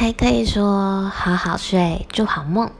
还可以说好好睡祝好梦。